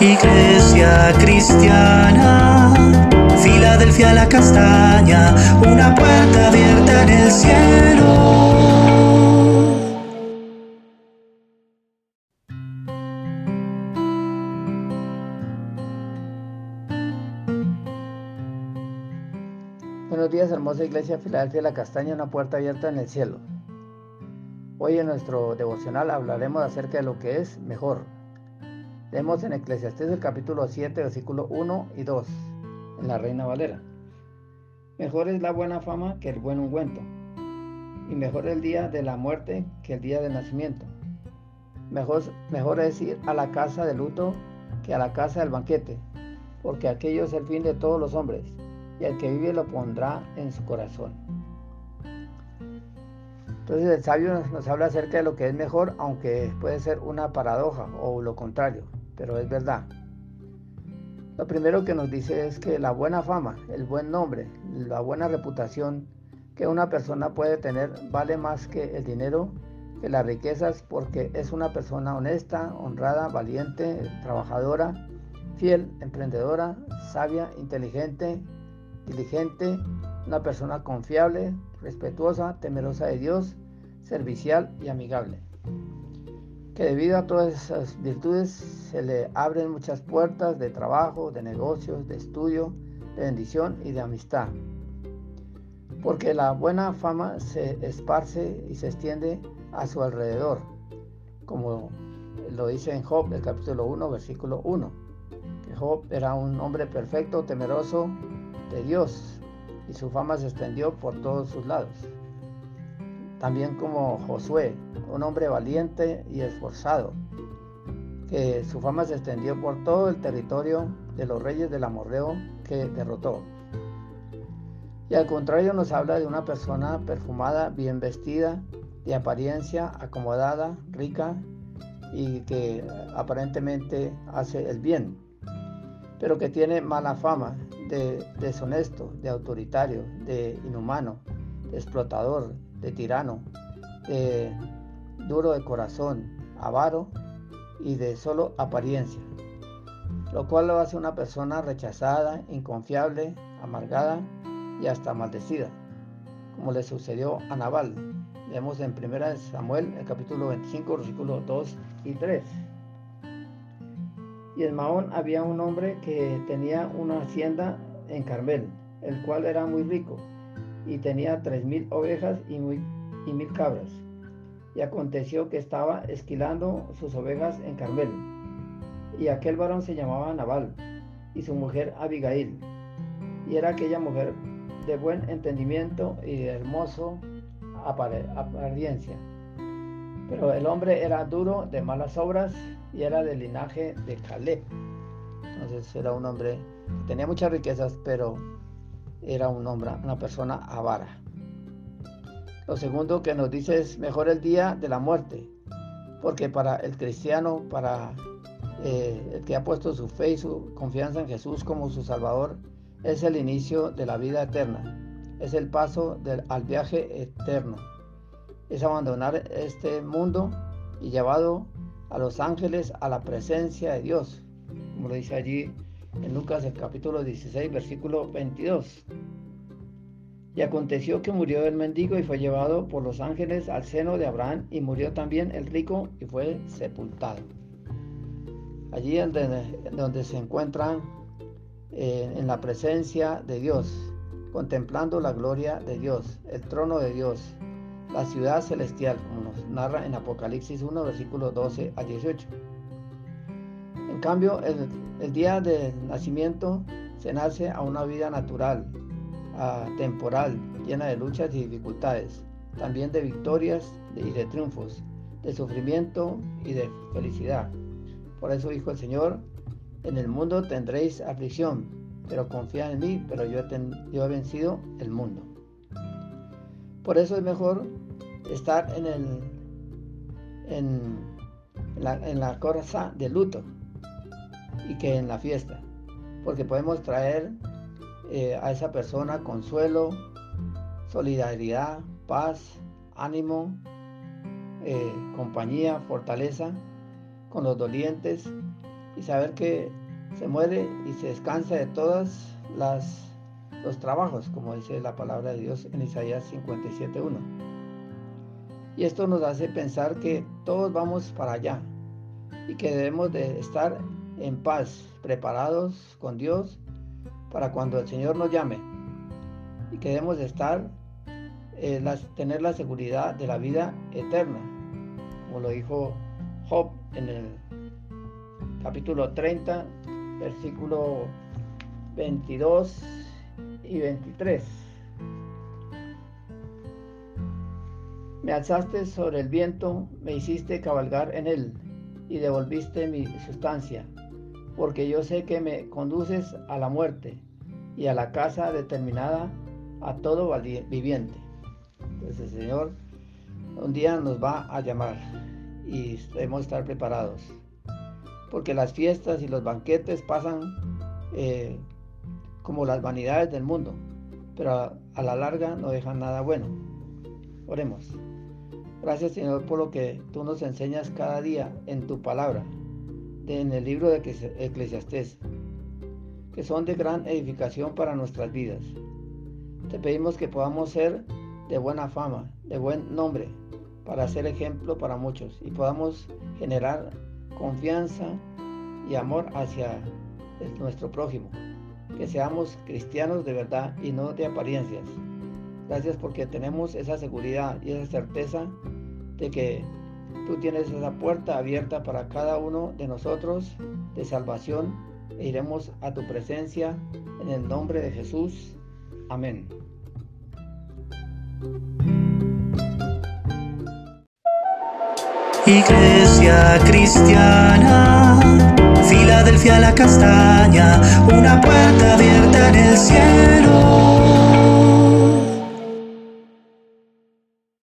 Iglesia cristiana, Filadelfia la castaña, una puerta abierta en el cielo. Buenos días, hermosa Iglesia Filadelfia la castaña, una puerta abierta en el cielo. Hoy en nuestro devocional hablaremos acerca de lo que es mejor. Leemos en Eclesiastés el capítulo 7, versículo 1 y 2, en la Reina Valera. Mejor es la buena fama que el buen ungüento, y mejor el día de la muerte que el día del nacimiento. Mejor, mejor es ir a la casa de luto que a la casa del banquete, porque aquello es el fin de todos los hombres, y el que vive lo pondrá en su corazón. Entonces el sabio nos habla acerca de lo que es mejor, aunque puede ser una paradoja o lo contrario pero es verdad. Lo primero que nos dice es que la buena fama, el buen nombre, la buena reputación que una persona puede tener vale más que el dinero, que las riquezas, porque es una persona honesta, honrada, valiente, trabajadora, fiel, emprendedora, sabia, inteligente, diligente, una persona confiable, respetuosa, temerosa de Dios, servicial y amigable que debido a todas esas virtudes se le abren muchas puertas de trabajo, de negocios, de estudio, de bendición y de amistad. Porque la buena fama se esparce y se extiende a su alrededor, como lo dice en Job, el capítulo 1, versículo 1, que Job era un hombre perfecto, temeroso de Dios, y su fama se extendió por todos sus lados también como Josué, un hombre valiente y esforzado, que su fama se extendió por todo el territorio de los reyes del Amorreo que derrotó. Y al contrario nos habla de una persona perfumada, bien vestida, de apariencia acomodada, rica y que aparentemente hace el bien, pero que tiene mala fama de deshonesto, de autoritario, de inhumano, de explotador, de tirano, de duro de corazón, avaro y de solo apariencia, lo cual lo hace una persona rechazada, inconfiable, amargada y hasta maldecida, como le sucedió a Nabal. Vemos en 1 Samuel, el capítulo 25, versículos 2 y 3. Y en Mahón había un hombre que tenía una hacienda en Carmel, el cual era muy rico y tenía tres mil ovejas y, mil cabras. Y aconteció que estaba esquilando sus ovejas en Carmel. Y aquel varón se llamaba Nabal, y su mujer Abigail. Y era aquella mujer de buen entendimiento y de hermoso apariencia. Pero el hombre era duro, de malas obras, y era del linaje de Caleb. Entonces era un hombre que tenía muchas riquezas, pero era un hombre, una persona avara. Lo segundo que nos dice es mejor el día de la muerte, porque para el cristiano, para eh, el que ha puesto su fe y su confianza en Jesús como su Salvador, es el inicio de la vida eterna, es el paso al viaje eterno, es abandonar este mundo y llevado a los ángeles a la presencia de Dios, como lo dice allí en Lucas el capítulo 16, versículo 22. Y aconteció que murió el mendigo y fue llevado por los ángeles al seno de Abraham y murió también el rico y fue sepultado. Allí donde, donde se encuentran eh, en la presencia de Dios, contemplando la gloria de Dios, el trono de Dios, la ciudad celestial, como nos narra en Apocalipsis 1, versículos 12 a 18. En cambio, el, día del nacimiento se nace a una vida natural, temporal, llena de luchas y dificultades, también de victorias y de triunfos, de sufrimiento y de felicidad. Por eso dijo el Señor, en el mundo tendréis aflicción, pero confía en mí, pero yo he, vencido el mundo. Por eso es mejor estar en, la, en la cosa de luto, y que en la fiesta, porque podemos traer eh, a esa persona consuelo, solidaridad, paz, ánimo, eh, compañía, fortaleza con los dolientes y saber que se muere y se descansa de todas las los trabajos, como dice la palabra de Dios en Isaías 57.1. Y esto nos hace pensar que todos vamos para allá y que debemos de estar en paz, preparados con Dios para cuando el Señor nos llame. Y que debemos de estar, eh, tener la seguridad de la vida eterna, como lo dijo Job en el capítulo 30, versículo 22 y 23. Me alzaste sobre el viento, me hiciste cabalgar en él y devolviste mi sustancia, porque yo sé que me conduces a la muerte y a la casa determinada a todo viviente. Entonces el Señor un día nos va a llamar y debemos estar preparados, porque las fiestas y los banquetes pasan eh, como las vanidades del mundo, pero a, la larga no dejan nada bueno. Oremos. Gracias Señor por lo que tú nos enseñas cada día en tu palabra, en el libro de Eclesiastés, que son de gran edificación para nuestras vidas. Te pedimos que podamos ser de buena fama, de buen nombre, para ser ejemplo para muchos y podamos generar confianza y amor hacia nuestro prójimo que seamos cristianos de verdad y no de apariencias. Gracias porque tenemos esa seguridad y esa certeza de que tú tienes esa puerta abierta para cada uno de nosotros de salvación e iremos a tu presencia en el nombre de Jesús. Amén. Iglesia cristiana Filadelfia la castaña, una puerta abierta en